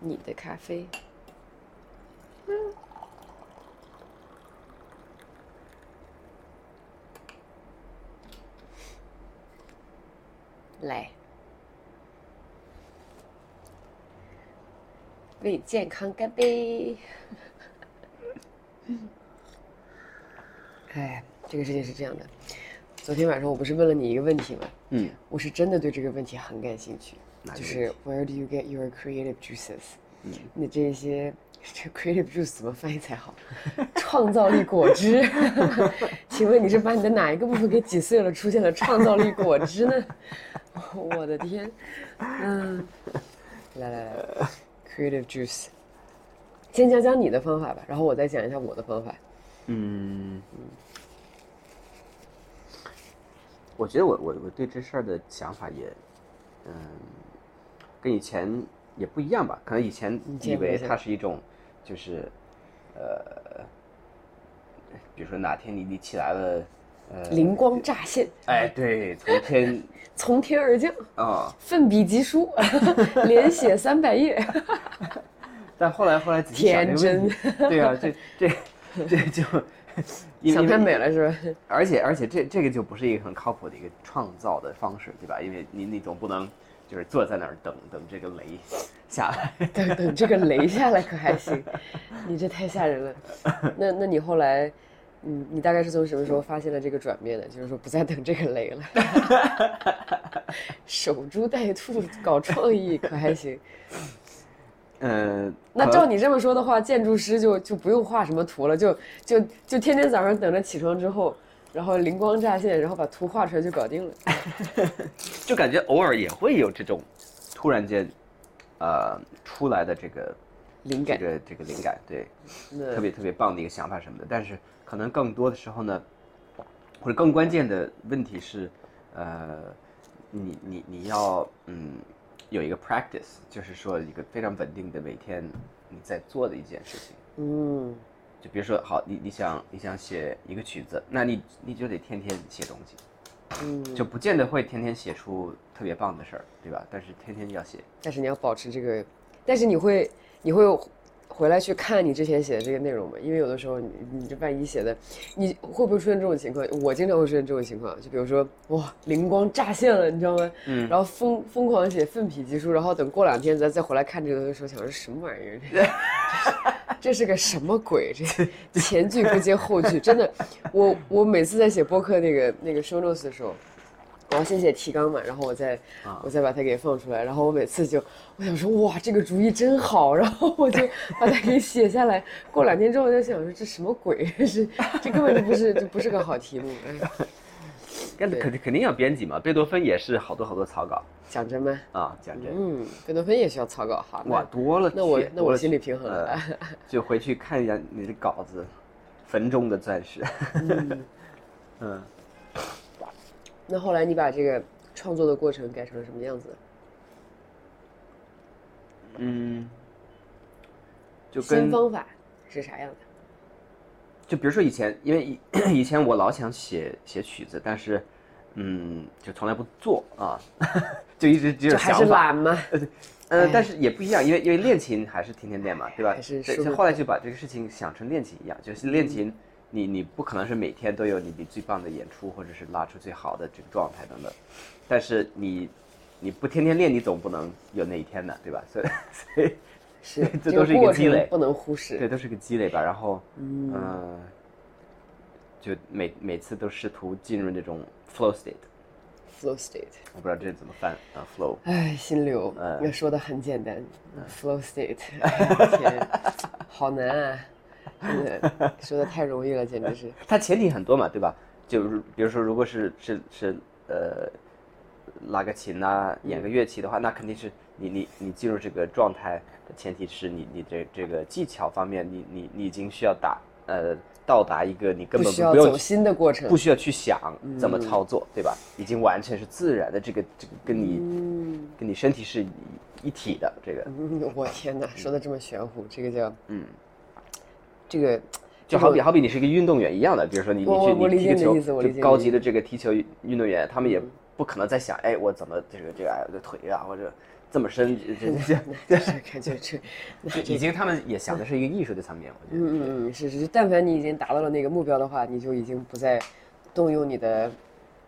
你的咖啡。来，为健康干杯！哎，这个事情是这样的，昨天晚上我不是问了你一个问题吗？嗯，我是真的对这个问题很感兴趣，就是 Where do you get your creative juices？嗯，你这些这 creative juice 怎么翻译才好？创造力果汁，请问你是把你的哪一个部分给挤碎了，出现了创造力果汁呢？我的天，嗯，来来来，creative juice，先讲讲你的方法吧，然后我再讲一下我的方法。嗯，我觉得我我我对这事儿的想法也，嗯，跟以前也不一样吧。可能以前以为它是一种，就是，呃，比如说哪天你你起来了，呃，灵光乍现，哎，对，从天 从天而降，啊、奋笔疾书，连写三百页，但后来后来仔细想这个问题，对啊，这这这就想太美了是吧？而且而且这这个就不是一个很靠谱的一个创造的方式，对吧？因为你你总不能就是坐在那儿等等这个雷下来。等等这个雷下来可还行，你这太吓人了。那那你后来，嗯，你大概是从什么时候发现了这个转变的？就是说不再等这个雷了，守株待兔搞创意可还行？嗯，那照你这么说的话，建筑师就就不用画什么图了，就就就天天早上等着起床之后，然后灵光乍现，然后把图画出来就搞定了。就感觉偶尔也会有这种突然间呃出来的这个灵感这个这个灵感，对，特别特别棒的一个想法什么的。但是可能更多的时候呢，或者更关键的问题是，呃，你你你要嗯有一个 practice，就是说一个非常稳定的每天你在做的一件事情。嗯，就比如说，好，你你想你想写一个曲子，那你你就得天天写东西，嗯，就不见得会天天写出特别棒的事儿，对吧？但是天天要写，但是你要保持这个，但是你会你会回来去看你之前写的这个内容吗？因为有的时候你你这万一写的，你会不会出现这种情况？我经常会出现这种情况，就比如说哇灵光乍现了，你知道吗？嗯，然后疯疯狂写奋笔疾书，然后等过两天再再回来看这个东西的时候，想说什么玩意儿？这 这是个什么鬼？这前句不接后句，真的，我我每次在写播客那个那个 show notes 的时候。我要先写提纲嘛，然后我再、我再把它给放出来，然后我每次就我想说哇这个主意真好，然后我就把它给写下来。过两天之后我就想说这什么鬼？是 这根本就不是 这不是个好题目。哎，那肯肯定要编辑嘛。贝多芬也是好多好多草稿讲真吗？啊，讲真，嗯，贝多芬也需要草稿哈。那哇，多了，那我那我心里平衡了。呃就回去看一下你的稿子，坟中的钻石。嗯，那后来你把这个创作的过程改成了什么样子？嗯，就新跟方法是啥样的？就比如说以前，因为以 以前我老想写写曲子，但是嗯，就从来不做啊，就一直只有就还是。懒吗？呃哎，但是也不一样，因为因为练琴还是天天练嘛，对吧？还是对舒服就后来就把这个事情想成练琴一样，就是练琴，你你不可能是每天都有你你最棒的演出，或者是拉出最好的这个状态等等，但是你你不天天练，你总不能有那一天的，对吧？所以所以是 这都是一个积累程不能忽视。对，都是个积累吧。然后嗯、呃就每每次都试图进入那种 flow state，flow state。我不知道这怎么翻啊，flow。哎，心流，嗯那说的很简单，flow state，哎天，好难啊，真的说的太容易了，简直是。它前提很多嘛，对吧？就是比如说，如果是是是呃拉个琴呐、演个乐器的话，那肯定是你你你进入这个状态的前提是你你这这个技巧方面，你你你已经需要打呃到达一个你根本不用需要走心的过程不，需要去想怎么操作，对吧？已经完全是自然的，这个这个跟你、嗯跟你身体是一一体的，这个嗯，我天哪，说的这么玄乎，这个叫嗯，这个就好比好比你是一个运动员一样的，比如说你你去你踢个球就高级的这个踢球运动员，他们也不可能在想，哎，我怎么这个这个哎我的腿啊或者这么深，这 这这感觉这，这已经他们也想的是一个艺术的层面，我觉得。嗯嗯嗯，是是，但凡你已经达到了那个目标的话，你就已经不再动用你的，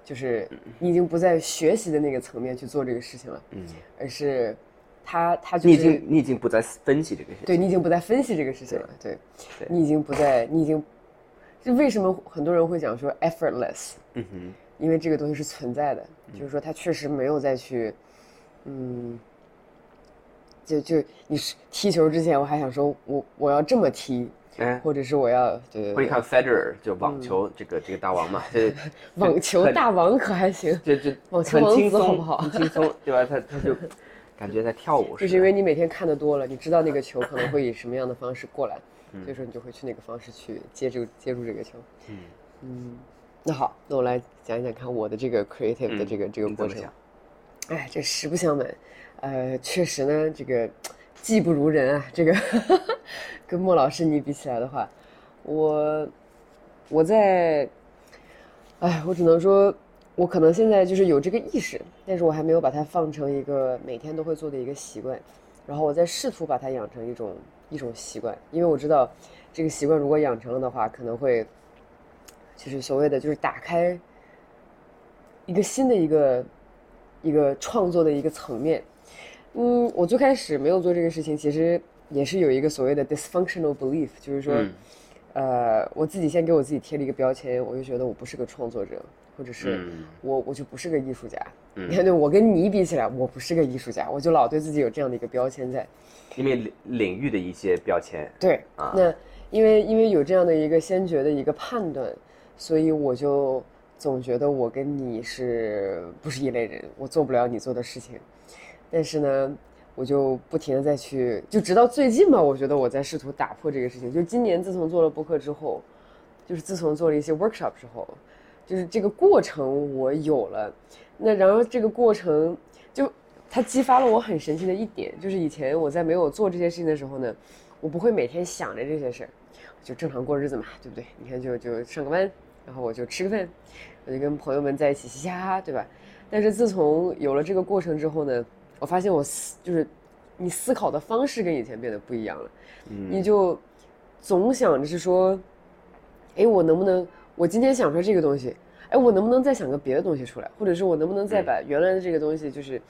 就是你已经不在学习的那个层面去做这个事情了，嗯，而是他他就你已经你已经不再分析这个事情。对你已经不再分析这个事情了，对对你已经不再，你已经，就为什么很多人会讲说 effortless，嗯哼，因为这个东西是存在的，就是说他确实没有再去，嗯，就就你是踢球之前，我还想说我我要这么踢，哎，或者是我要对对对，我一看 Federer 就网球这个这个大王嘛，对 网球大王可还行，这这网球王子好不好很轻松，对吧？他他就感觉在跳舞。就是因为你每天看的多了，你知道那个球可能会以什么样的方式过来，所以说你就会去那个方式去接住接住这个球。嗯那好，那我来讲一讲看我的这个 creative 的这个、这个过程。哎，这实不相瞒，呃，确实呢，这个技不如人啊。这个 跟莫老师你比起来的话，我我在，哎，我只能说，我可能现在就是有这个意识，但是我还没有把它放成一个每天都会做的一个习惯。然后我在试图把它养成一种一种习惯，因为我知道这个习惯如果养成了的话，可能会就是所谓的就是打开一个新的一个一个创作的一个层面。嗯，我最开始没有做这个事情，其实也是有一个所谓的 dysfunctional belief，就是说，嗯呃，我自己先给我自己贴了一个标签，我就觉得我不是个创作者，或者是嗯我我就不是个艺术家。你看，对我跟你比起来，我不是个艺术家，我就老对自己有这样的一个标签在。因为领领域的一些标签，对，啊那因为因为有这样的一个先决的一个判断，所以我就总觉得我跟你是不是一类人，我做不了你做的事情。但是呢，我就不停的再去，就直到最近吧，我觉得我在试图打破这个事情。就今年自从做了播客之后，就是自从做了一些 workshop 之后，就是这个过程我有了。那然后这个过程就它激发了我很神奇的一点，就是以前我在没有做这些事情的时候呢，我不会每天想着这些事儿，就正常过日子嘛，对不对？你看就就上个班，然后我就吃个饭，我就跟朋友们在一起嘻嘻哈哈，对吧？但是自从有了这个过程之后呢，我发现我思就是你思考的方式跟以前变得不一样了，你就总想着是说，哎，我能不能我今天想出来这个东西，哎，我能不能再想个别的东西出来，或者是我能不能再把原来的这个东西就是。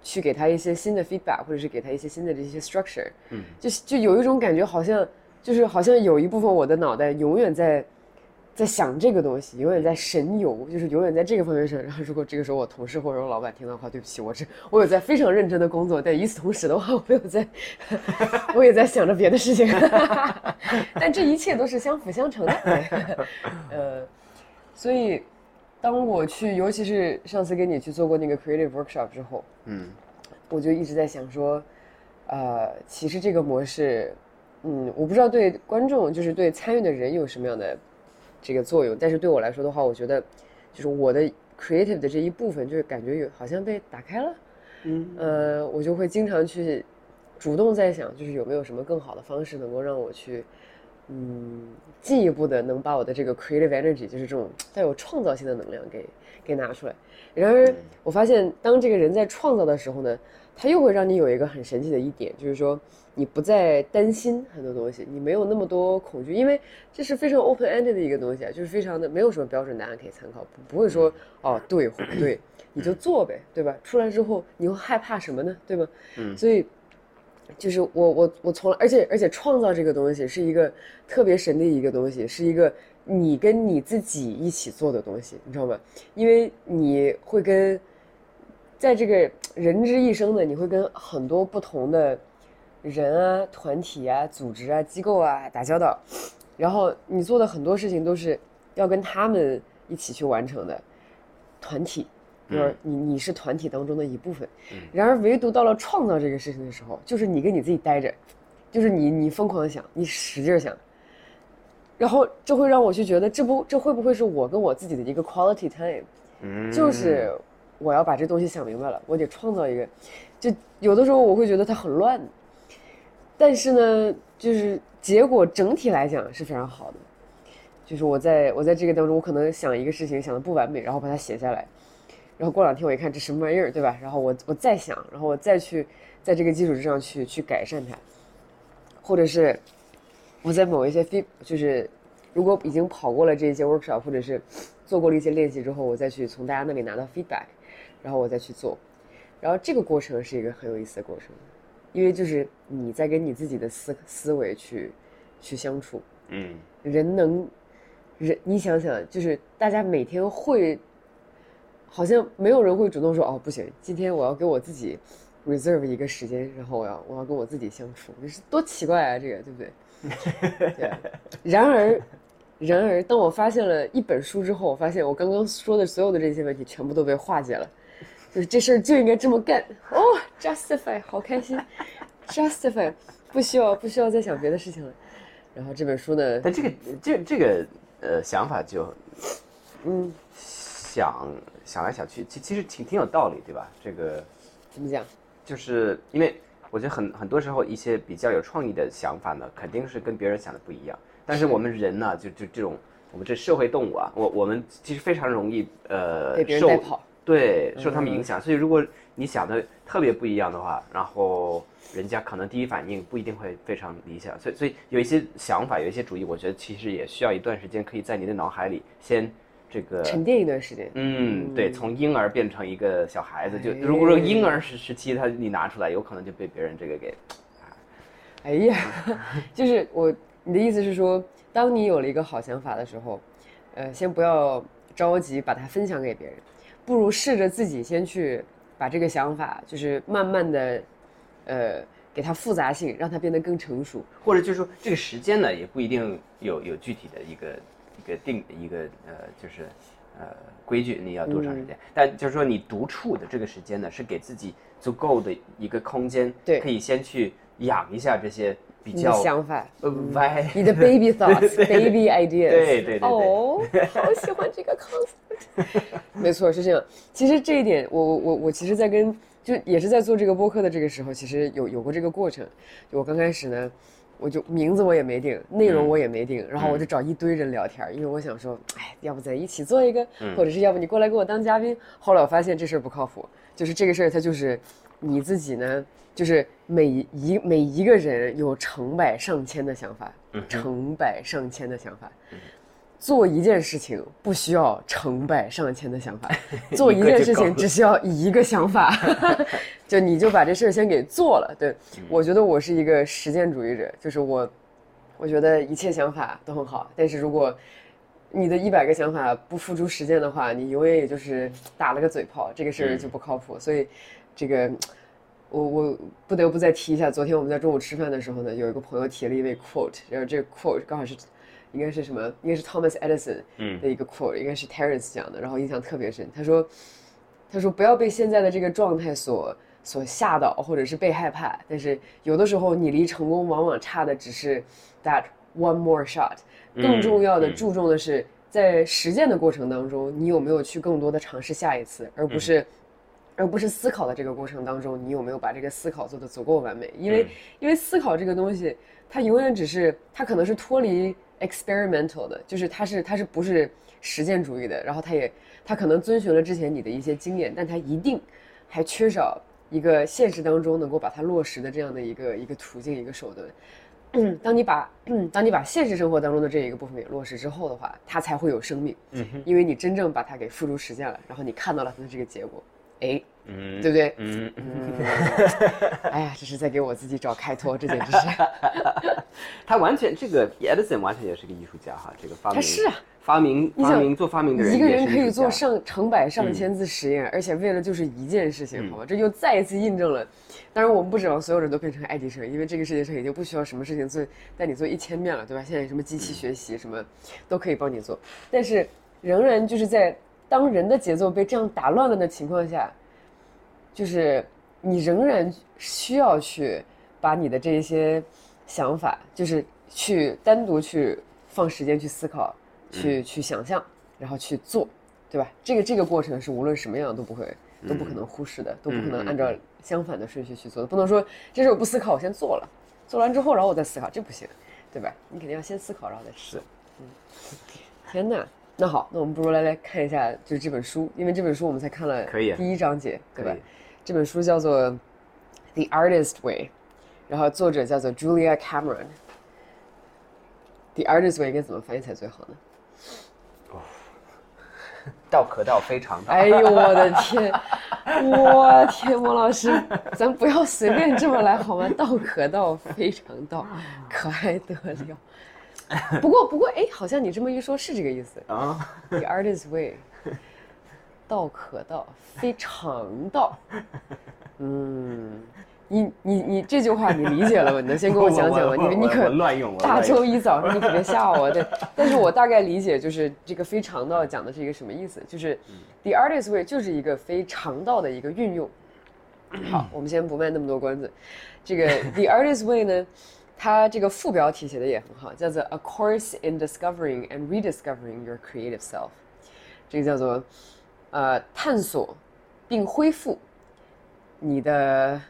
去给他一些新的 feedback，或者是给他一些新的这些 structure，嗯，就就有一种感觉，好像就是好像有一部分我的脑袋永远在在想这个东西，永远在神游，就是永远在这个方面上。然后如果这个时候我同事或者我老板听到的话，对不起，我这我有在非常认真的工作，但与此同时的话，我有在 我也在想着别的事情，但这一切都是相辅相成的，呃，所以。当我去，尤其是上次跟你去做过那个 creative workshop 之后，嗯，我就一直在想说，呃，其实这个模式，嗯，我不知道对观众，就是对参与的人有什么样的这个作用，但是对我来说的话，我觉得就是我的 creative 的这一部分，就是感觉有好像被打开了，嗯，呃，我就会经常去主动在想，就是有没有什么更好的方式能够让我去。嗯，进一步的能把我的这个 creative energy，就是这种带有创造性的能量给给拿出来。然而，我发现当这个人在创造的时候呢，他又会让你有一个很神奇的一点，就是说你不再担心很多东西，你没有那么多恐惧，因为这是非常 open ended 的一个东西啊，就是非常的没有什么标准答案可以参考，不不会说哦对或不对，你就做呗，对吧？出来之后你会害怕什么呢？对吗？嗯，所以。就是我我我从来，而且而且创造这个东西是一个特别神的一个东西，是一个你跟你自己一起做的东西，你知道吗？因为你会跟，在这个人之一生呢，你会跟很多不同的人啊、团体啊、组织啊、机构啊打交道，然后你做的很多事情都是要跟他们一起去完成的团体。就是你你是团体当中的一部分，然而唯独到了创造这个事情的时候，就是你跟你自己待着，就是你你疯狂想，你使劲想，然后这会让我去觉得，这不这会不会是我跟我自己的一个 quality time？嗯，就是我要把这东西想明白了，我得创造一个，就有的时候我会觉得它很乱，但是呢，就是结果整体来讲是非常好的，就是我在我在这个当中，我可能想一个事情想的不完美，然后把它写下来。然后过两天我一看这什么玩意儿，对吧？然后我我再想，然后我再去在这个基础之上去去改善它，或者是我在某一些 feed 就是如果已经跑过了这些 workshop，或者是做过了一些练习之后，我再去从大家那里拿到 feedback，然后我再去做，然后这个过程是一个很有意思的过程，因为就是你在跟你自己的思思维去去相处，嗯人能人，你想想，就是大家每天会，好像没有人会主动说哦不行，今天我要给我自己 reserve 一个时间，然后我要我要跟我自己相处，这是多奇怪啊，这个对不对？对。然而，然而，当我发现了一本书之后，我发现我刚刚说的所有的这些问题全部都被化解了，就是这事儿就应该这么干哦，justify，好开心，justify，不需要不需要再想别的事情了。然后这本书呢，但这个这这个呃想法就嗯，想想来想去，其其实挺挺有道理，对吧？这个怎么讲？就是因为我觉得很很多时候一些比较有创意的想法呢，肯定是跟别人想的不一样。但是我们人呢，就就这种我们这社会动物啊，我我们其实非常容易呃被别人受带跑。对受他们影响。所以如果你想的特别不一样的话，然后人家可能第一反应不一定会非常理想。所以所以有一些想法，有一些主意，我觉得其实也需要一段时间，可以在你的脑海里先这个沉淀一段时间。嗯，对，从婴儿变成一个小孩子，就哎如果说婴儿时时期，他你拿出来，有可能就被别人这个给，哎呀，就是我，你的意思是说，当你有了一个好想法的时候，呃，先不要着急把它分享给别人，不如试着自己先去把这个想法，就是慢慢的，呃，给它复杂性，让它变得更成熟。或者就是说这个时间呢，也不一定有有具体的一个一个定一个呃，就是呃规矩，你要多长时间？但就是说你独处的这个时间呢，是给自己足够的一个空间，对可以先去养一下这些比你的较想法，呃歪，你的 baby thoughts、baby ideas，对对对对。哦，好喜欢这个 concept。没错，是这样。其实这一点，我我我我其实，在跟就也是在做这个播客的这个时候，其实有有过这个过程。我刚开始呢，我就名字我也没定，内容我也没定，然后我就找一堆人聊天，因为我想说，哎，要不咱一起做一个，或者是要不你过来给我当嘉宾。后来我发现这事儿不靠谱，就是这个事儿它就是你自己呢，就是每一每一个人有成百上千的想法，成百上千的想法。做一件事情不需要成百上千的想法，做一件事情只需要一个想法，就你就把这事儿先给做了。对我觉得我是一个实践主义者，就是我，我觉得一切想法都很好，但是如果你的一百个想法不付诸实践的话，你永远也就是打了个嘴炮，这个事儿就不靠谱。所以，这个我我不得不再提一下，昨天我们在中午吃饭的时候呢，有一个朋友提了一位 quote，然后这个 quote 刚好是应该是什么？应该是 Thomas Edison 的一个 quote，、应该是 Terence 讲的，然后印象特别深。他说，他说不要被现在的这个状态所所吓倒，或者是被害怕。但是有的时候你离成功往往差的只是 that one more shot，更重要的注重的是在实践的过程当中，你有没有去更多的尝试下一次，而不是。而不是思考的这个过程当中，你有没有把这个思考做得足够完美？因为，因为思考这个东西，它永远只是，它可能是脱离 experimental 的，就是它是它是不是实践主义的，然后它也它可能遵循了之前你的一些经验，但它一定还缺少一个现实当中能够把它落实的这样的一个一个途径一个手段。嗯，当你把嗯，当你把现实生活当中的这一个部分给落实之后的话，它才会有生命。嗯，因为你真正把它给付诸实践了，然后你看到了它的这个结果，哎，嗯对不对？嗯，嗯 哎呀，这是在给我自己找开脱，这简直是。他完全这个 Edison 完全也是个艺术家哈，这个发明他是啊，发明发明做发明的人一个人可以做上成百上千次实验，而且为了就是一件事情，好吧？这又再一次印证了。当然，我们不指望所有人都变成爱迪生，因为这个世界上已经不需要什么事情做带你做一千遍了，对吧？现在什么机器学习什么都可以帮你做，但是仍然就是在当人的节奏被这样打乱了的情况下，就是你仍然需要去把你的这一些想法，就是去单独去放时间去思考，去去想象，然后去做，对吧？这个这个过程是无论什么样都不会都不可能忽视的，都不可能按照相反的顺序去做的。不能说这事我不思考，我先做了，做完之后然后我再思考，这不行，对吧？你肯定要先思考，然后再试。嗯，天哪！那好，那我们不如来来看一下，就是这本书，因为这本书我们才看了第一章节，对吧？这本书叫做《The Artist Way》，然后作者叫做 Julia Cameron。The Artist Way 应该怎么翻译才最好呢？哦道可道非常道。哎呦我的天，我天，莫老师，咱不要随便这么来好吗？道可道，非常道，可爱得了。不过不过，哎，好像你这么一说，是这个意思。啊，The artist's way，道可道，非常道。嗯，你你你这句话你理解了吗？你能先跟我讲讲吗？你你可乱用，我大周一早上你可别吓我，对。但是我大概理解，就是这个非常道讲的是一个什么意思？就是 the artist way 就是一个非常道的一个运用。好，我们先不卖那么多关子。这个 the artist way 呢，它这个副标题写的也很好，叫做 A Course in Discovering and Rediscovering Your Creative Self。这个叫做呃探索并恢复你的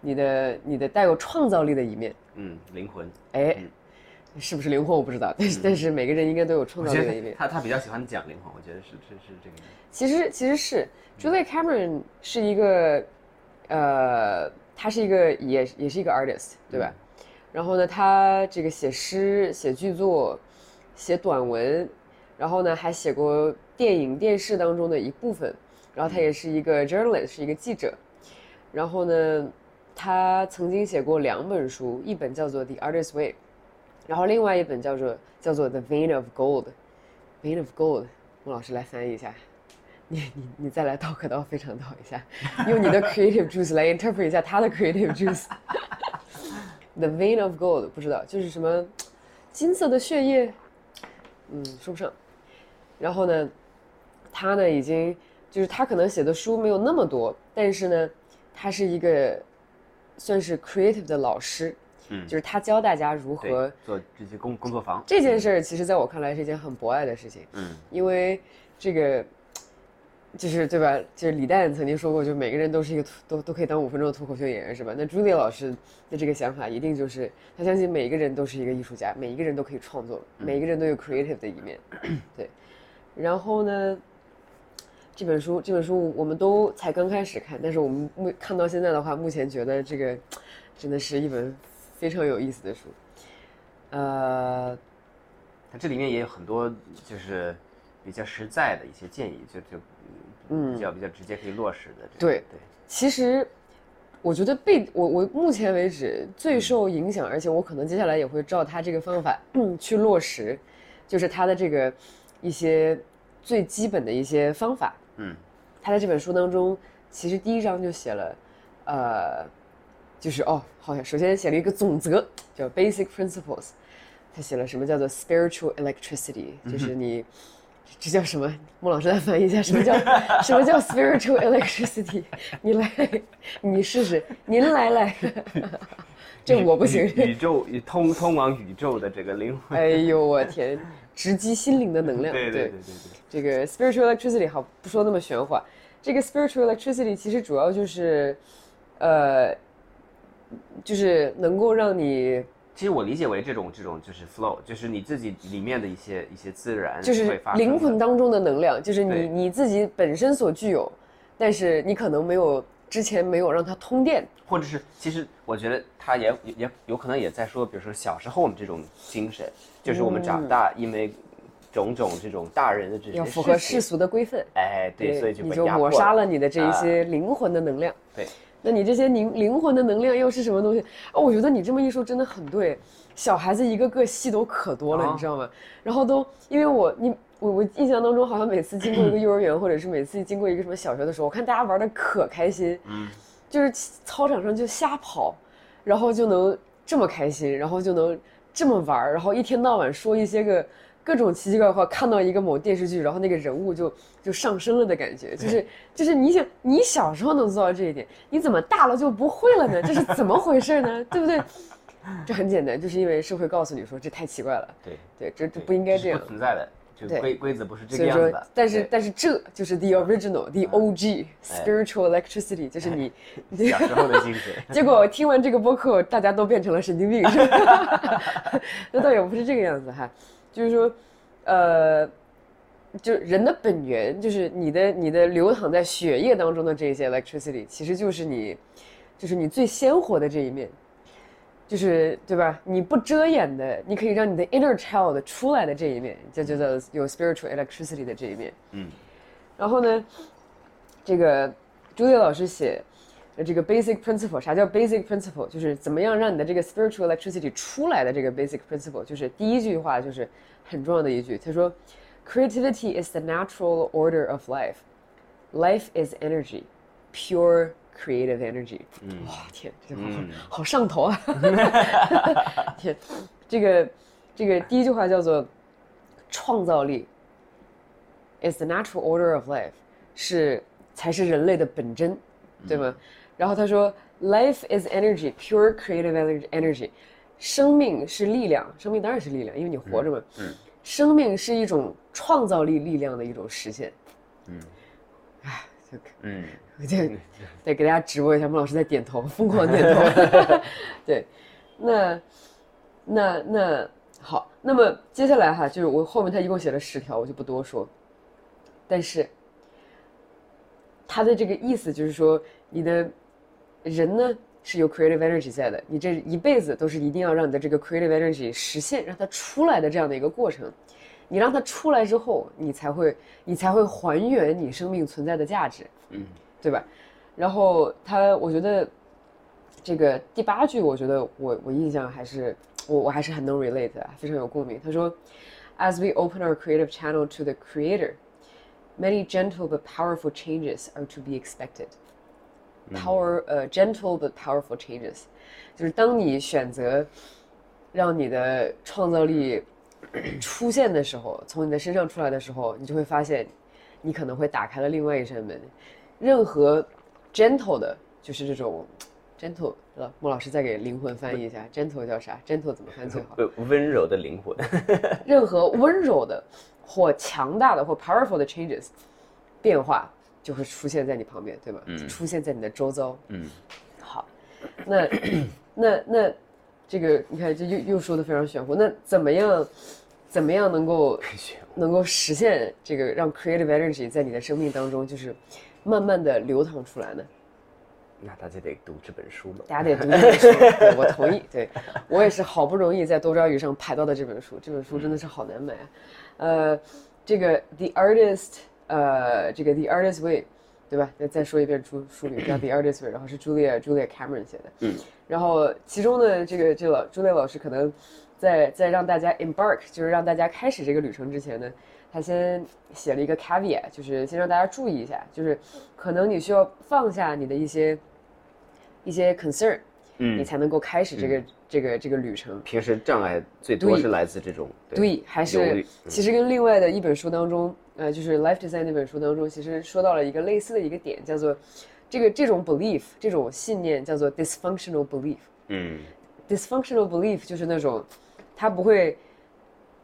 你的你的带有创造力的一面。嗯，灵魂。哎，是不是灵魂我不知道，但是但是每个人应该都有创造力的一面。他他比较喜欢讲灵魂，我觉得是是是这个意思。其实其实是 Julia Cameron 是一个，呃，他是一个也也是一个 artist，对吧？然后呢，他这个写诗、写剧作、写短文，然后呢还写过电影、电视当中的一部分。然后他也是一个 journalist，是一个记者。然后呢，他曾经写过两本书，一本叫做《The Artist's Way》，然后另外一本叫做叫做《The Vein of Gold》。Vein of Gold，孟老师来翻译一下。你你你再来道可道非常道一下，用你的 creative juice 来 interpret 一下他的 creative juice。The vein of gold 不知道就是什么金色的血液，嗯，说不上。然后呢，他呢已经就是他可能写的书没有那么多，但是呢，他是一个算是 creative 的老师，嗯就是他教大家如何。做这些工工作坊。这件事儿，其实在我看来是一件很博爱的事情。嗯，因为这个就是对吧？就是李诞曾经说过，就每个人都是一个脱都都可以当五分钟的脱口秀演员，是吧？那朱莉老师的这个想法，一定就是他相信每一个人都是一个艺术家，每一个人都可以创作，每一个人都有 creative 的一面，对。然后呢，这本书这本书我们都才刚开始看，但是我们目看到现在的话，目前觉得这个真的是一本非常有意思的书。呃，它这里面也有很多就是比较实在的一些建议，就就嗯比较比较直接可以落实的这个。对对，其实我觉得被我我目前为止最受影响，而且我可能接下来也会照他这个方法嗯去落实，就是他的这个一些最基本的一些方法。嗯，他在这本书当中，其实第一章就写了，呃，就是哦，好像首先写了一个总则，叫 Basic Principles。他写了什么叫做 Spiritual Electricity，就是你。这叫什么？孟老师来翻译一下，什么叫 什么叫 spiritual electricity？你来，你试试，您来来，这我不行。宇宇宙通通往宇宙的这个灵魂。哎呦我天，直击心灵的能量。对对对对对。这个 spiritual electricity 好，不说那么玄幻。这个 spiritual electricity 其实主要就是，呃，就是能够让你其实我理解为这种这种就是 flow，就是你自己里面的一些一些自然就是会发生灵魂当中的能量，就是你你自己本身所具有，但是你可能没有之前没有让它通电。或者是其实我觉得他也也也有可能也在说，比如说小时候我们这种精神，就是我们长大因为种种这种大人的这些嗯要符合世俗的规范，哎，对，所以就你就抹杀了你的这一啊。些灵魂的能量。对，那你这些灵灵魂的能量又是什么东西？哦，我觉得你这么一说真的很对。小孩子一个个戏都可多了，啊你知道吗？然后都因为我你我我印象当中，好像每次经过一个幼儿园，或者是每次经过一个什么小学的时候，我看大家玩的可开心，嗯，就是操场上就瞎跑，然后就能这么开心，然后就能这么玩，然后一天到晚说一些个各种奇奇怪怪，看到一个某电视剧，然后那个人物就就上升了的感觉，就是就是你想你小时候能做到这一点，你怎么大了就不会了呢？这是怎么回事呢？对不对？这很简单，就是因为社会告诉你说这太奇怪了，对，对，这这不应该这样。存在的，就规规则不是这所以说个样子的。，但是但是这就是 the original, the OG spiritual electricity，就是你，你小时候的精神，结果听完这个播客，大家都变成了神经病，是吧？那倒也不是这个样子哈，就是说，呃，就人的本源，就是你的你的流淌在血液当中的这些 electricity，其实就是你，就是你最鲜活的这一面，就是对吧？你不遮掩的，你可以让你的 inner child 出来的这一面，就叫做有 spiritual electricity 的这一面。嗯，然后呢，这个朱叶老师写的这个 basic principle，啥叫 basic principle？就是怎么样让你的这个 spiritual electricity 出来的这个 basic principle，就是第一句话就是很重要的一句，他说。Creativity is the natural order of life. Life is energy, pure creative energy. 哇天，这句话好好上头啊！天，这个这个第一句话叫做创造力 is the natural order of life，是才是人类的本真，对吗？ 然后他说，Life is energy, pure creative energy. 生命是力量，生命当然是力量，因为你活着嘛。嗯。生命是一种创造力力量的一种实现。嗯，哎，这个，嗯，我 就得给大家直播一下，孟老师在点头，疯狂点头。对，那那那好，那么接下来哈，就是我后面他一共写了十条，我就不多说。但是他的这个意思就是说，你的人呢？是有 creative energy 在的，你这一辈子都是一定要让你的这个 creative energy 实现，让它出来的这样的一个过程。你让它出来之后，你才会，你才会还原你生命存在的价值，嗯，对吧？然后他，我觉得这个第八句，我觉得我我印象还是我我还是很能 relate，非常有共鸣。他说，As we open our creative channel to the Creator, many gentle but powerful changes are to be expected. Power, 呃，gentle but powerful changes，就是当你选择让你的创造力 出现的时候，从你的身上出来的时候，你就会发现，你可能会打开了另外一扇门。任何 gentle 的，就是这种 gentle，呃，莫老师再给灵魂翻译一下，gentle 叫啥？gentle 怎么翻最好？温柔的灵魂。任何温柔的或强大的或 powerful 的 changes，变化。就会出现在你旁边，对吧？嗯，出现在你的周遭。嗯，好，那那那这个你看，这又又说的非常玄乎。那怎么样，怎么样能够能够实现这个让 creative energy 在你的生命当中就是慢慢的流淌出来呢？那大家得读这本书了。大家得读这本书，对我同意。对我也是好不容易在多抓鱼上排到的这本书，这本书真的是好难买啊。呃，这个 The Artist。呃，这个 The Artist Way，对吧？再再说一遍书书名叫 The Artist Way，然后是 Julia Julia Cameron 写的。嗯。然后其中呢，这个这老 Julia 老师可能在在让大家 embark，就是让大家开始这个旅程之前呢，他先写了一个 caveat，就是先让大家注意一下，就是可能你需要放下你的一些一些 concern，嗯，你才能够开始这个这个这个旅程。平时障碍最多是来自这种对，还是其实跟另外的一本书当中。呃，就是《Life Design》那本书当中，其实说到了一个类似的一个点，叫做这个这种 belief 这种信念叫做 dysfunctional belief。嗯，dysfunctional belief 就是那种它不会，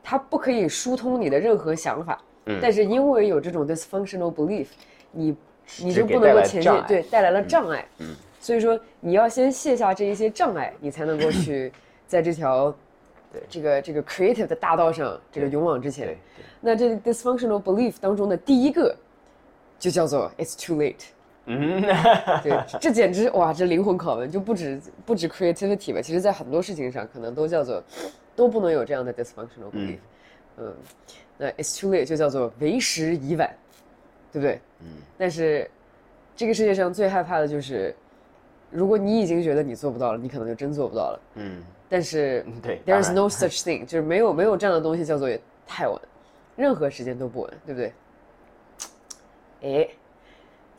它不可以疏通你的任何想法。嗯，但是因为有这种 dysfunctional belief，你你就不能够前进，对，带来了障碍。嗯，所以说你要先卸下这一些障碍，你才能够去 在这条。对这个这个 creative 的大道上，这个勇往直前。那这 dysfunctional belief 当中的第一个，就叫做 it's too late。嗯，对，这简直哇，这灵魂拷问，就不止不止 creativity 吧，其实在很多事情上可能都叫做，都不能有这样的 dysfunctional belief。嗯，那 it's too late 就叫做为时已晚，对不对？嗯。但是，这个世界上最害怕的就是，如果你已经觉得你做不到了，你可能就真做不到了。嗯。但是，对，there is no such thing，就是没有没有这样的东西叫做太晚，任何时间都不稳，对不对？哎，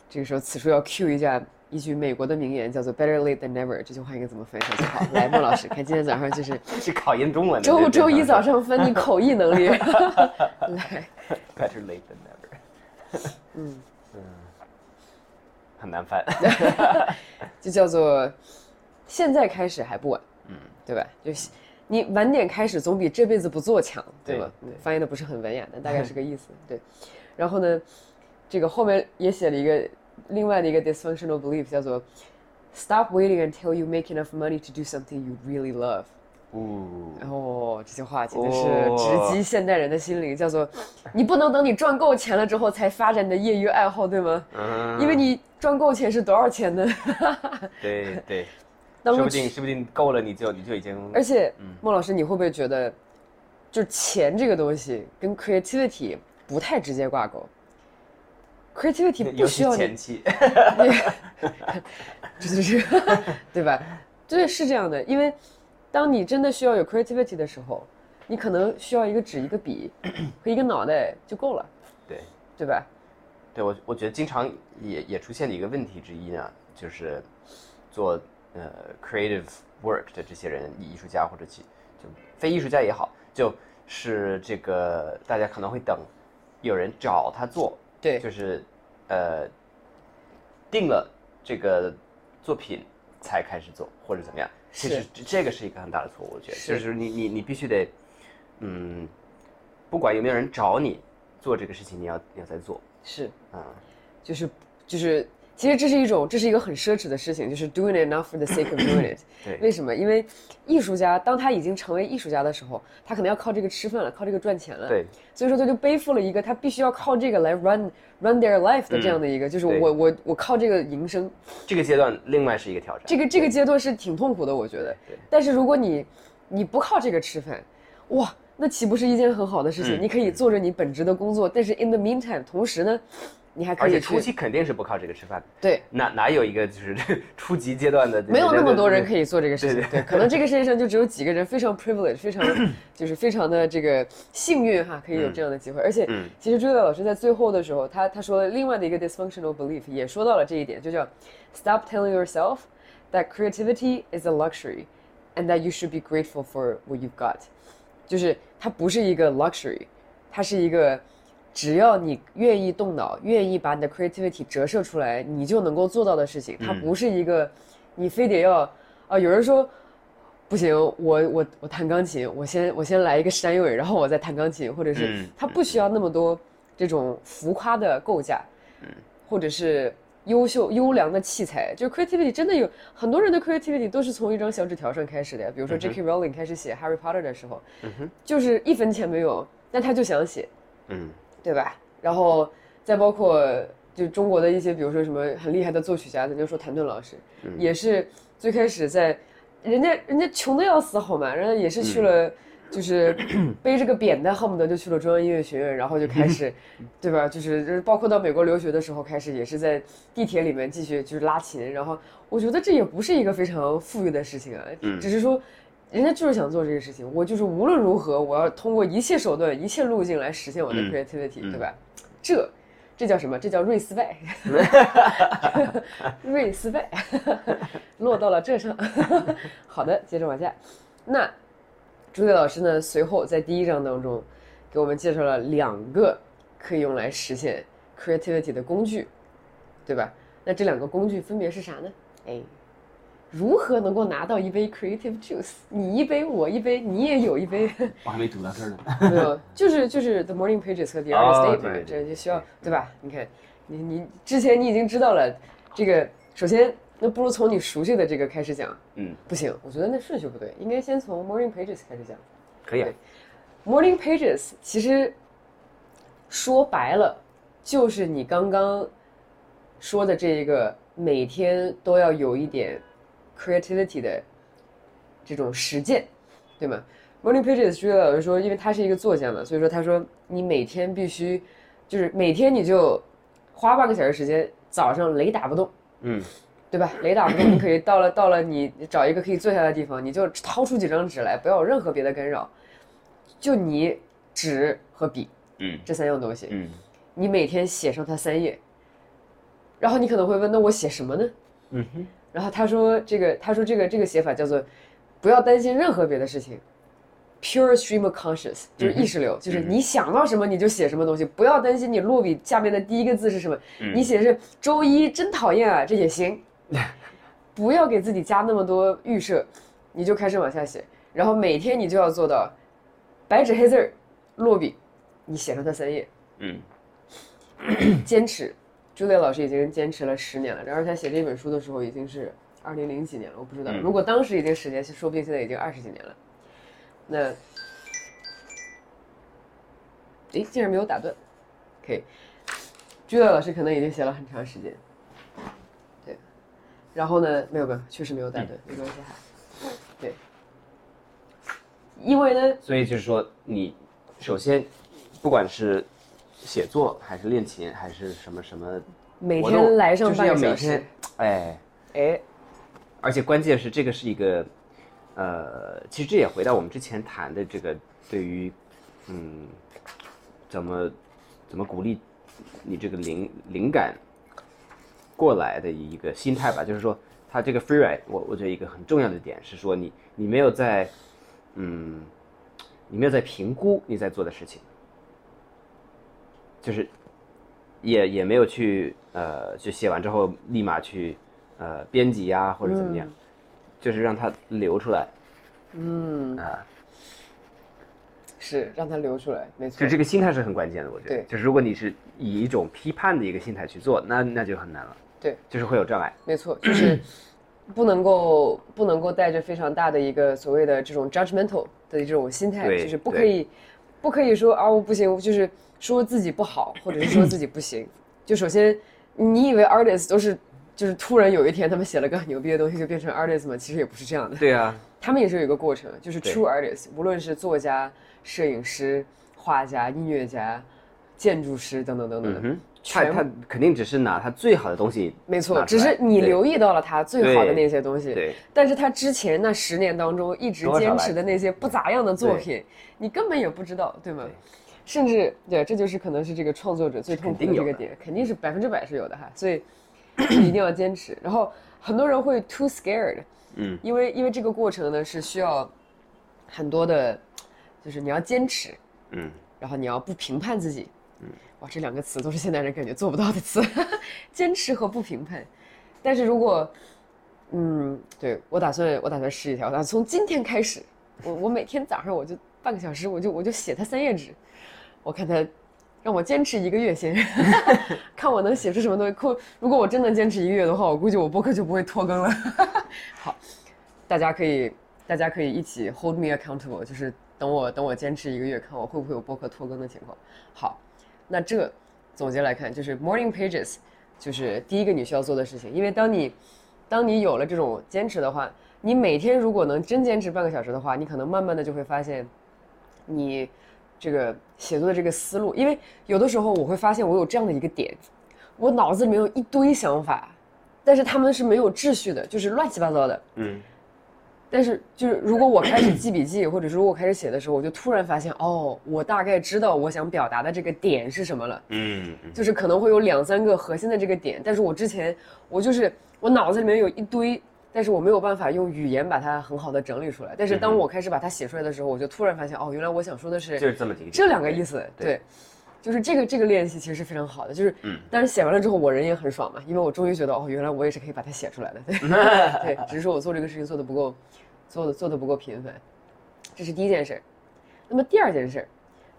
这个时候此处要 cue 一下一句美国的名言，叫做 better late than never。这句话应该怎么翻译最好？来，孟老师，看今天早上就是 是考验中文，周周一早上分你口译能力。来，better late than never。嗯嗯，很难翻，就叫做现在开始还不晚。对吧？就是你晚点开始，总比这辈子不做强，对吧？翻译的不是很文雅，但大概是个 意思。对，然后呢，这个后面也写了一个另外的一个 dysfunctional belief，叫做 “Stop waiting until you make enough money to do something you really love”。呜，哦，这句话简直是哦直击现代人的心灵，叫做你不能等你赚够钱了之后才发展你的业余爱好，对吗？嗯，因为你赚够钱是多少钱呢？对对，当说不定说不定够了，你就你就已经而且，孟老师，你会不会觉得，就是钱这个东西跟 creativity 不太直接挂钩？creativity 不需要你前期，这 就是 对吧？对，是这样的，因为当你真的需要有 creativity 的时候，你可能需要一个纸、一个笔和一个脑袋就够了，对。对吧？对我，我觉得经常也也出现的一个问题之一呢，就是做呃 creative work 的这些人，艺术家或者其就非艺术家也好，就是这个大家可能会等有人找他做，对就是呃定了这个作品才开始做或者怎么样，其实是这这个是一个很大的错误，我觉得，是。就是你你你必须得，嗯，不管有没有人找你做这个事情，你要你要在做，是，啊、就是就是，其实这是一种，这是一个很奢侈的事情，就是 doing it not for the sake of doing it。对为什么？因为艺术家当他已经成为艺术家的时候，他可能要靠这个吃饭了，靠这个赚钱了。对，所以说他就背负了一个他必须要靠这个来 run run their life 的这样的一个，就是我我我靠这个营生。这个阶段另外是一个挑战。这个这个阶段是挺痛苦的，我觉得对。但是如果你你不靠这个吃饭，哇，那岂不是一件很好的事情？嗯你可以做着你本职的工作，但是 in the meantime，同时呢，你还可以而且初期肯定是不靠这个吃饭的，对。哪哪有一个就是 初级阶段的没有那么多人可以。做这个事情，对对对，可能这个世界上就只有几个人非常 privilege，非常 就是非常的这个幸运哈，可以有这样的机会。而且嗯，其实朱列老师在最后的时候，他他说了另外的一个 dysfunctional belief，也说到了这一点，就叫 stop telling yourself that creativity is a luxury and that you should be grateful for what you've got，就是它不是一个 luxury，它是一个。只要你愿意动脑，愿意把你的 creativity 折射出来，你就能够做到的事情。它不是一个你非得要啊。有人说不行，我我我弹钢琴，我先我先来一个山尾，然后我再弹钢琴，或者是嗯它不需要那么多这种浮夸的构架，或者是优秀优良的器材。就是 creativity 真的有很多人的 creativity 都是从一张小纸条上开始的呀。比如说 J.K. Rowling 开始写 Harry Potter 的时候，就是一分钱没有，但他就想写。嗯，对吧？然后再包括就中国的一些，比如说什么很厉害的作曲家，咱就说谭盾老师，也是最开始在，人家人家穷的要死，好吗？人家也是去了。就是背着个扁担，恨不得就去了中央音乐学院，然后就开始，对吧？就是就是包括到美国留学的时候开始，也是在地铁里面继续就是拉琴。然后我觉得这也不是一个非常富裕的事情啊，只是说人家就是想做这个事情，我就是无论如何，我要通过一切手段、一切路径来实现我的 creativity，、对吧？这这叫什么？这叫瑞斯拜，瑞斯拜，落到了这上。好的，接着往下。那朱烈老师呢？随后在第一章当中给我们介绍了两个可以用来实现 creativity 的工具，对吧？那这两个工具分别是啥呢？哎，如何能够拿到一杯 creative juice？你一杯，我一杯，你也有一杯，我还没读到这儿呢。没有，就是就是 the morning pages 和 the 哦 artist day 嘛，对对这就需要对吧？你看，你你之前你已经知道了这个，首先那不如从你熟悉的这个开始讲。嗯，不行，我觉得那顺序不对，应该先从 morning pages 开始讲。可以啊。Morning Pages 其实说白了，就是你刚刚说的这一个每天都要有一点 creativity 的这种实践，对吗？Morning Pages 朱老师说，因为他是一个作家嘛，所以说他说你每天必须就是每天你就花半个小时时间，早上雷打不动，嗯，对吧？雷打不动，你可以到了到了你找一个可以坐下的地方，你就掏出几张纸来，不要有任何别的干扰，就你纸和笔，嗯这三样东西，嗯你每天写上它三页。然后你可能会问，那我写什么呢？嗯哼，然后他说这个，他说这个这个写法叫做，不要担心任何别的事情，pure stream of conscious 就是意识流，就是你想到什么你就写什么东西，不要担心你落笔下面的第一个字是什么，你写的是周一真讨厌啊，这也行，不要给自己加那么多预设，你就开始往下写，然后每天你就要做到白纸黑字儿落笔，你写上它三页，嗯。坚持。朱烈老师已经坚持了十年了，然而他写这本书的时候已经是二零零几年了，我不知道。嗯如果当时已经十年，说不定现在已经二十几年了。那，诶，竟然没有打断，可以。朱乐老师可能已经写了很长时间，对。然后呢，没有没有，确实没有打断，没关系哈。对。因为呢，所以就是说，你首先，不管是写作还是练琴还是什么什么，每天来上半个小时，哎。哎，而且关键是这个是一个，呃，其实这也回到我们之前谈的这个对于，嗯，怎么怎么鼓励你这个灵灵感过来的一个心态吧，就是说，他这个 free write，我我觉得一个很重要的点是说，你你没有在。嗯，你没有在评估你在做的事情，就是也也没有去呃，就写完之后立马去呃编辑啊或者怎么样，就是让它流出来。嗯啊，是让它流出来，没错。就这个心态是很关键的，我觉得。对。就是如果你是以一种批判的一个心态去做，那那就很难了。对。就是会有障碍。没错，就是。不能够不能够带着非常大的一个所谓的这种 judgmental 的这种心态，就是不可以，不可以说啊我不行，就是说自己不好，或者是说自己不行。就首先，你以为 artist 都是就是突然有一天他们写了个很牛逼的东西就变成 artist 吗？其实也不是这样的。对啊，他们也是有一个过程，就是 true artist，无论是作家、摄影师、画家、音乐家、建筑师等等等等。嗯他他肯定只是拿他最好的东西，没错，只是你留意到了他最好的那些东西。对，但是他之前那十年当中一直坚持的那些不咋样的作品，你根本也不知道，对吗？甚至对，这就是可能是这个创作者最痛苦的这个点，肯定是百分之百是有的哈。所以 一定要坚持。然后很多人会 too scared，嗯，因为因为这个过程呢是需要很多的，就是你要坚持，嗯，然后你要不评判自己。嗯哇，这两个词都是现代人感觉做不到的词，坚持和不评判。但是如果，嗯，对我打算，我打算试一条，那从今天开始，我我每天早上我就半个小时，我就我就写它三页纸，我看他，让我坚持一个月先，看我能写出什么东西。如果我真的坚持一个月的话，我估计我播客就不会拖更了。好，大家可以，大家可以一起 hold me accountable，就是等我等我坚持一个月，看我会不会有播客拖更的情况。好。那这总结来看，就是 morning pages，就是第一个你需要做的事情。因为当你当你有了这种坚持的话，你每天如果能真坚持半个小时的话，你可能慢慢的就会发现，你这个写作的这个思路。因为有的时候我会发现我有这样的一个点，我脑子里面有一堆想法，但是他们是没有秩序的，就是乱七八糟的。嗯。但是，就是如果我开始记笔记，或者是如果开始写的时候，我就突然发现，哦，我大概知道我想表达的这个点是什么了。嗯，就是可能会有两三个核心的这个点，但是我之前我就是我脑子里面有一堆，但是我没有办法用语言把它很好的整理出来。但是当我开始把它写出来的时候，我就突然发现，哦，原来我想说的是就是这么几个这两个意思。对，就是这个这个练习其实是非常好的，就是，但是写完了之后我人也很爽嘛，因为我终于觉得，哦，原来我也是可以把它写出来的。对，对，只是说我做这个事情做的不够。做的做的不够频繁，这是第一件事。那么第二件事，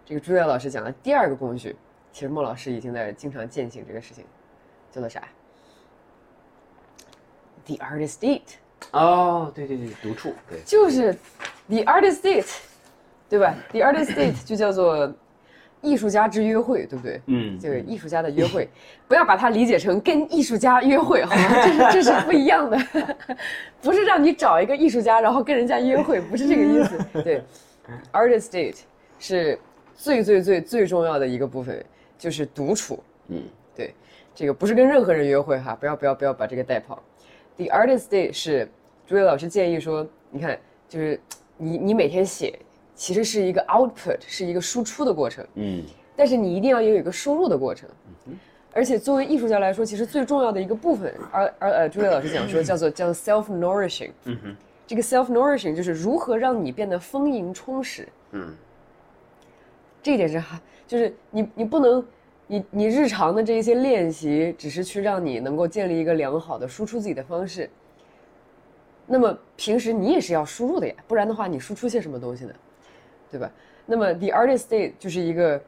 这个朱越老师讲的第二个工具，其实莫老师已经在经常践行这个事情，叫做啥？The artist date。哦，对对对，独处，对，就是 The artist date，对吧？The artist date 就叫做。艺术家之约会，对不对？嗯，这个艺术家的约会，不要把它理解成跟艺术家约会，好吗？这是这是不一样的，不是让你找一个艺术家，然后跟人家约会，不是这个意思。对，artist date 是最最最最重要的一个部分，就是独处。嗯，对，这个不是跟任何人约会哈，不要不要不要把这个带跑。The artist date 是朱伟老师建议说，你看，就是你你每天写。其实是一个 output，是一个输出的过程。嗯，但是你一定要有一个输入的过程。嗯而且作为艺术家来说，其实最重要的一个部分，而而呃，朱伟老师讲说叫做叫 self nourishing。嗯哼，这个 self nourishing 就是如何让你变得丰盈充实。嗯，这一点是哈，就是你你不能，你你日常的这一些练习，只是去让你能够建立一个良好的输出自己的方式。那么平时你也是要输入的呀，不然的话，你输出些什么东西呢？对吧？那么 the artist state 就是一个，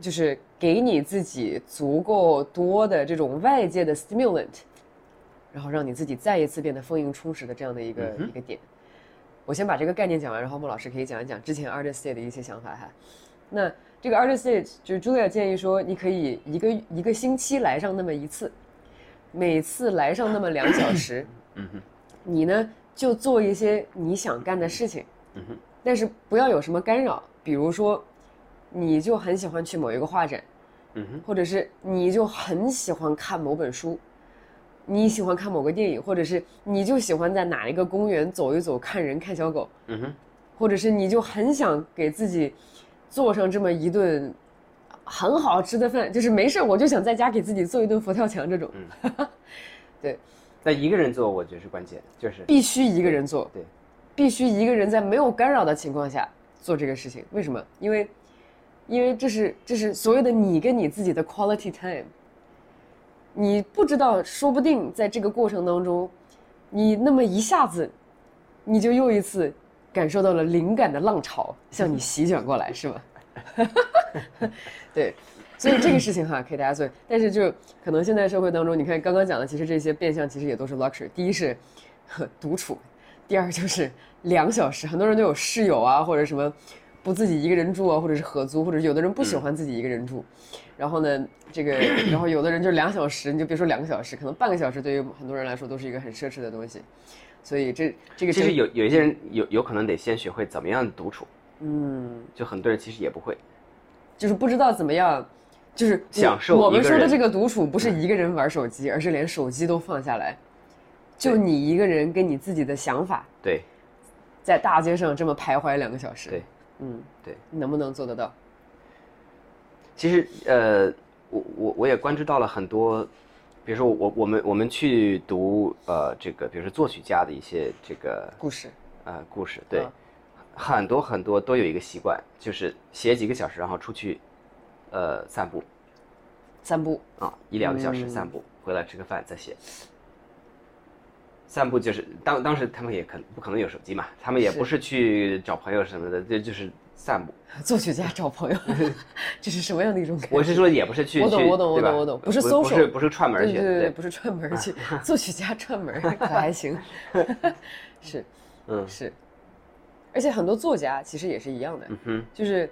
就是给你自己足够多的这种外界的 stimulant，然后让你自己再一次变得丰盈充实的这样的一个一个点。我先把这个概念讲完，然后孟老师可以讲一讲之前 artist day 的一些想法哈。那这个 artist day 就是 Julia 建议说，你可以一个一个星期来上那么一次，每次来上那么两小时，嗯哼，你呢就做一些你想干的事情，嗯哼，但是不要有什么干扰，比如说，你就很喜欢去某一个画展，嗯哼，或者是你就很喜欢看某本书，你喜欢看某个电影，或者是你就喜欢在哪一个公园走一走，看人看小狗，嗯哼，或者是你就很想给自己做上这么一顿很好吃的饭，就是没事我就想在家给自己做一顿佛跳墙这种，对，那一个人做我觉得是关键，就是必须一个人做，对，必须一个人在没有干扰的情况下做这个事情。为什么？因为，因为这是这是所谓的你跟你自己的 quality time。你不知道，说不定在这个过程当中，你那么一下子，你就又一次感受到了灵感的浪潮向你席卷过来，是吗？对，所以这个事情哈，可以大家做。但是就可能现在社会当中，你看刚刚讲的，其实这些变相其实也都是 luxury。第一是呵独处，第二就是两小时，很多人都有室友啊，或者什么不自己一个人住啊，或者是合租，或者是有的人不喜欢自己一个人住。然后呢，这个，然后有的人就两小时，你就别说两个小时，可能半个小时对于很多人来说都是一个很奢侈的东西。所以这这个其实有有一些人有有可能得先学会怎么样独处，嗯，就很多人其实也不会。就是不知道怎么样，就是享受我们说的这个独处，不是一个人玩手机，而是连手机都放下来，就你一个人跟你自己的想法，对在大街上这么徘徊两个小时，对，嗯，对，你能不能做得到？其实呃，我我我也关注到了很多，比如说我我们我们去读呃这个，比如说作曲家的一些这个故事，呃故事，对，嗯很多很多都有一个习惯，就是写几个小时，然后出去呃散步散步，啊，一两个小时散步，回来吃个饭再写。散步就是当当时他们也可不可能有手机嘛，他们也不是去找朋友什么的，这就是散步。作曲家找朋友，这是什么样的一种感觉？我是说也不是去去我懂我懂我懂我懂不是不 social 不是不是串门去，对对对，不是串门去，作曲家串门 可还行，是嗯是，而且很多作家其实也是一样的，就是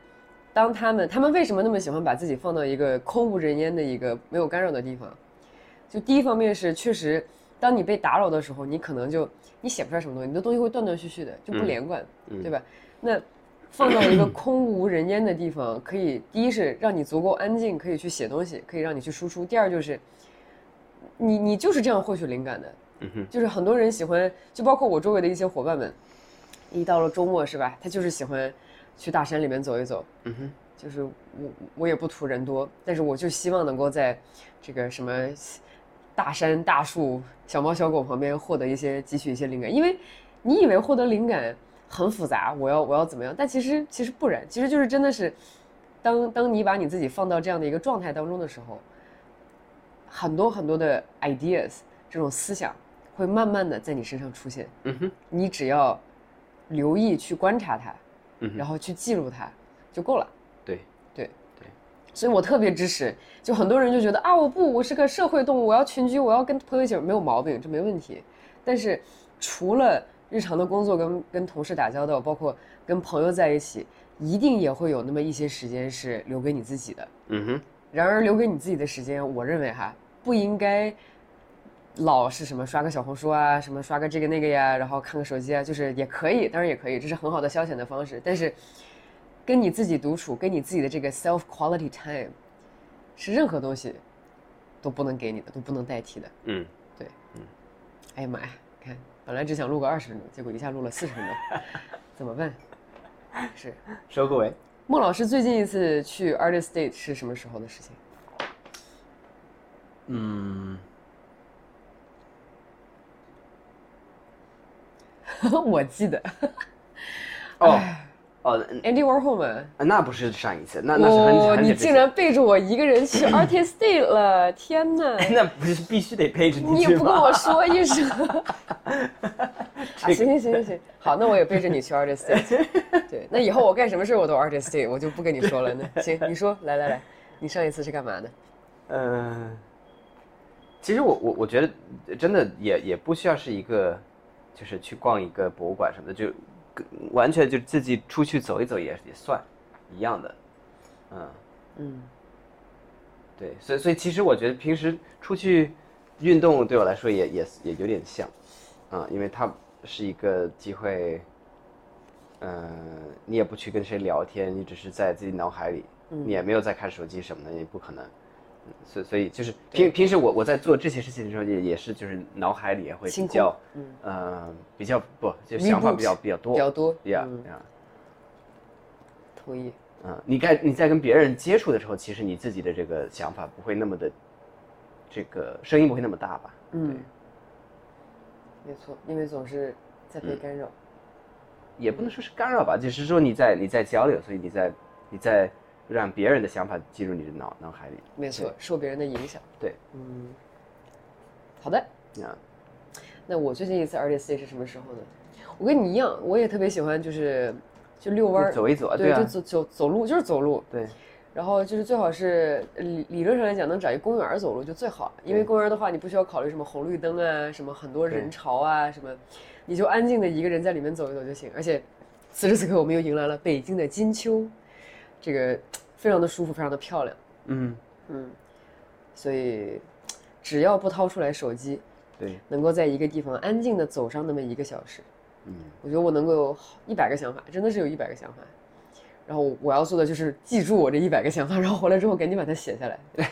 当他们他们为什么那么喜欢把自己放到一个空无人烟的一个没有干扰的地方？就第一方面是确实，当你被打扰的时候，你可能就你写不出来什么东西，你的东西会断断续续的，就不连贯，对吧？那放到一个空无人烟的地方，可以第一是让你足够安静，可以去写东西，可以让你去输出；第二就是你你就是这样获取灵感的，嗯哼，就是很多人喜欢，就包括我周围的一些伙伴们，一到了周末是吧，他就是喜欢去大山里面走一走，嗯哼，就是我我也不图人多，但是我就希望能够在这个什么大山大树、小猫小狗旁边获得一些汲取一些灵感，因为你以为获得灵感很复杂，我要我要怎么样？但其实其实不然，其实就是真的是，当当你把你自己放到这样的一个状态当中的时候，很多很多的 ideas 这种思想会慢慢的在你身上出现，嗯哼，你只要留意去观察它，嗯然后去记录它就够了。对，对对，所以我特别支持。就很多人就觉得啊，我不，我是个社会动物，我要群居，我要跟朋友一起，没有毛病，这没问题。但是除了日常的工作跟跟同事打交道，包括跟朋友在一起，一定也会有那么一些时间是留给你自己的。嗯哼，然而留给你自己的时间，我认为哈不应该老是什么刷个小红书啊，什么刷个这个那个呀，然后看个手机啊，就是也可以，当然也可以，这是很好的消遣的方式。但是跟你自己独处，跟你自己的这个 self quality time，是任何东西都不能给你的，都不能代替的。嗯，对，嗯，哎呀妈呀，看本来只想录个二十分钟，结果一下录了四十分钟，怎么办？是收个尾。孟老师最近一次去 artist date 是什么时候的事情？嗯，我记得哦哦，Andy Warhol 嘛。那不是上一次，那那是很久你竟然背着我一个人去 artist date 了！天哪！那不是必须得背着你去吗？也不跟我说一声。啊，行行行行行，好，那我也背着你去 artist date。对，那以后我干什么事我都 artist date，我就不跟你说了。那行，你说，来来来，你上一次是干嘛的？嗯，其实我我我觉得真的也也不需要是一个，就是去逛一个博物馆什么的，就跟完全就自己出去走一走也也算一样的，嗯。嗯，对，所以所以其实我觉得平时出去运动对我来说也也也有点像，啊、因为它是一个机会，嗯、你也不去跟谁聊天，你只是在自己脑海里，你也没有在看手机什么的，也不可能。嗯所以所以就是平平时我我在做这些事情的时候也也是就是脑海里也会比较，呃，比较不就想法比较比较多，比较多，yeah 嗯 yeah。同意。嗯，你该你在跟别人接触的时候，其实你自己的这个想法不会那么的，这个声音不会那么大吧？嗯，没错，因为总是在嗯被干扰。也不能说是干扰吧，就是说你在你在交流，所以你在你在让别人的想法进入你的脑脑海里。没错，受别人的影响。对，嗯，好的。啊，那我最近一次 artist day 是什么时候呢？我跟你一样，我也特别喜欢，就是就遛弯儿，走一走啊，对，啊就，走走走路，就是走路。对，然后就是最好是理理论上来讲，能找一公园走路就最好，因为公园的话，你不需要考虑什么红绿灯啊，什么很多人潮啊，什么，你就安静的一个人在里面走一走就行。而且此时此刻，我们又迎来了北京的金秋，这个非常的舒服，非常的漂亮。嗯，嗯，所以只要不掏出来手机，对，能够在一个地方安静的走上那么一个小时，嗯，我觉得我能够有一百个想法，真的是有一百个想法。然后我要做的就是记住我这一百个想法，然后回来之后赶紧把它写下来。对，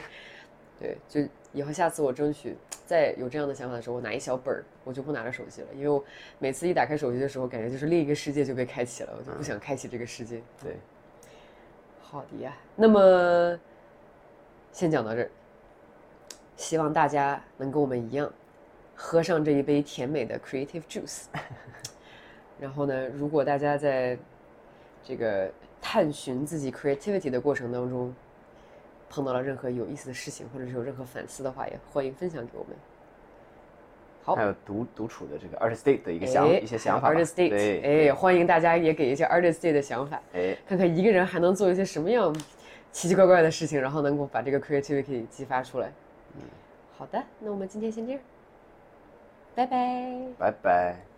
对，就以后下次我争取再有这样的想法的时候，我拿一小本儿，我就不拿着手机了，因为我每次一打开手机的时候，感觉就是另一个世界就被开启了，我就不想开启这个世界。对，好的呀，那么先讲到这儿，希望大家能跟我们一样，喝上这一杯甜美的 creative juice。然后呢，如果大家在这个探寻自己 creativity 的过程当中，碰到了任何有意思的事情，或者是有任何反思的话，也欢迎分享给我们。好还有独独处的这个 artist day 的一个想哎一些想法 artist date，哎，欢迎大家也给一些 artist date 的想法。哎，看看一个人还能做一些什么样奇奇怪怪的事情，然后能够把这个 creativity 激发出来。嗯好的，那我们今天先这样，拜拜。拜拜。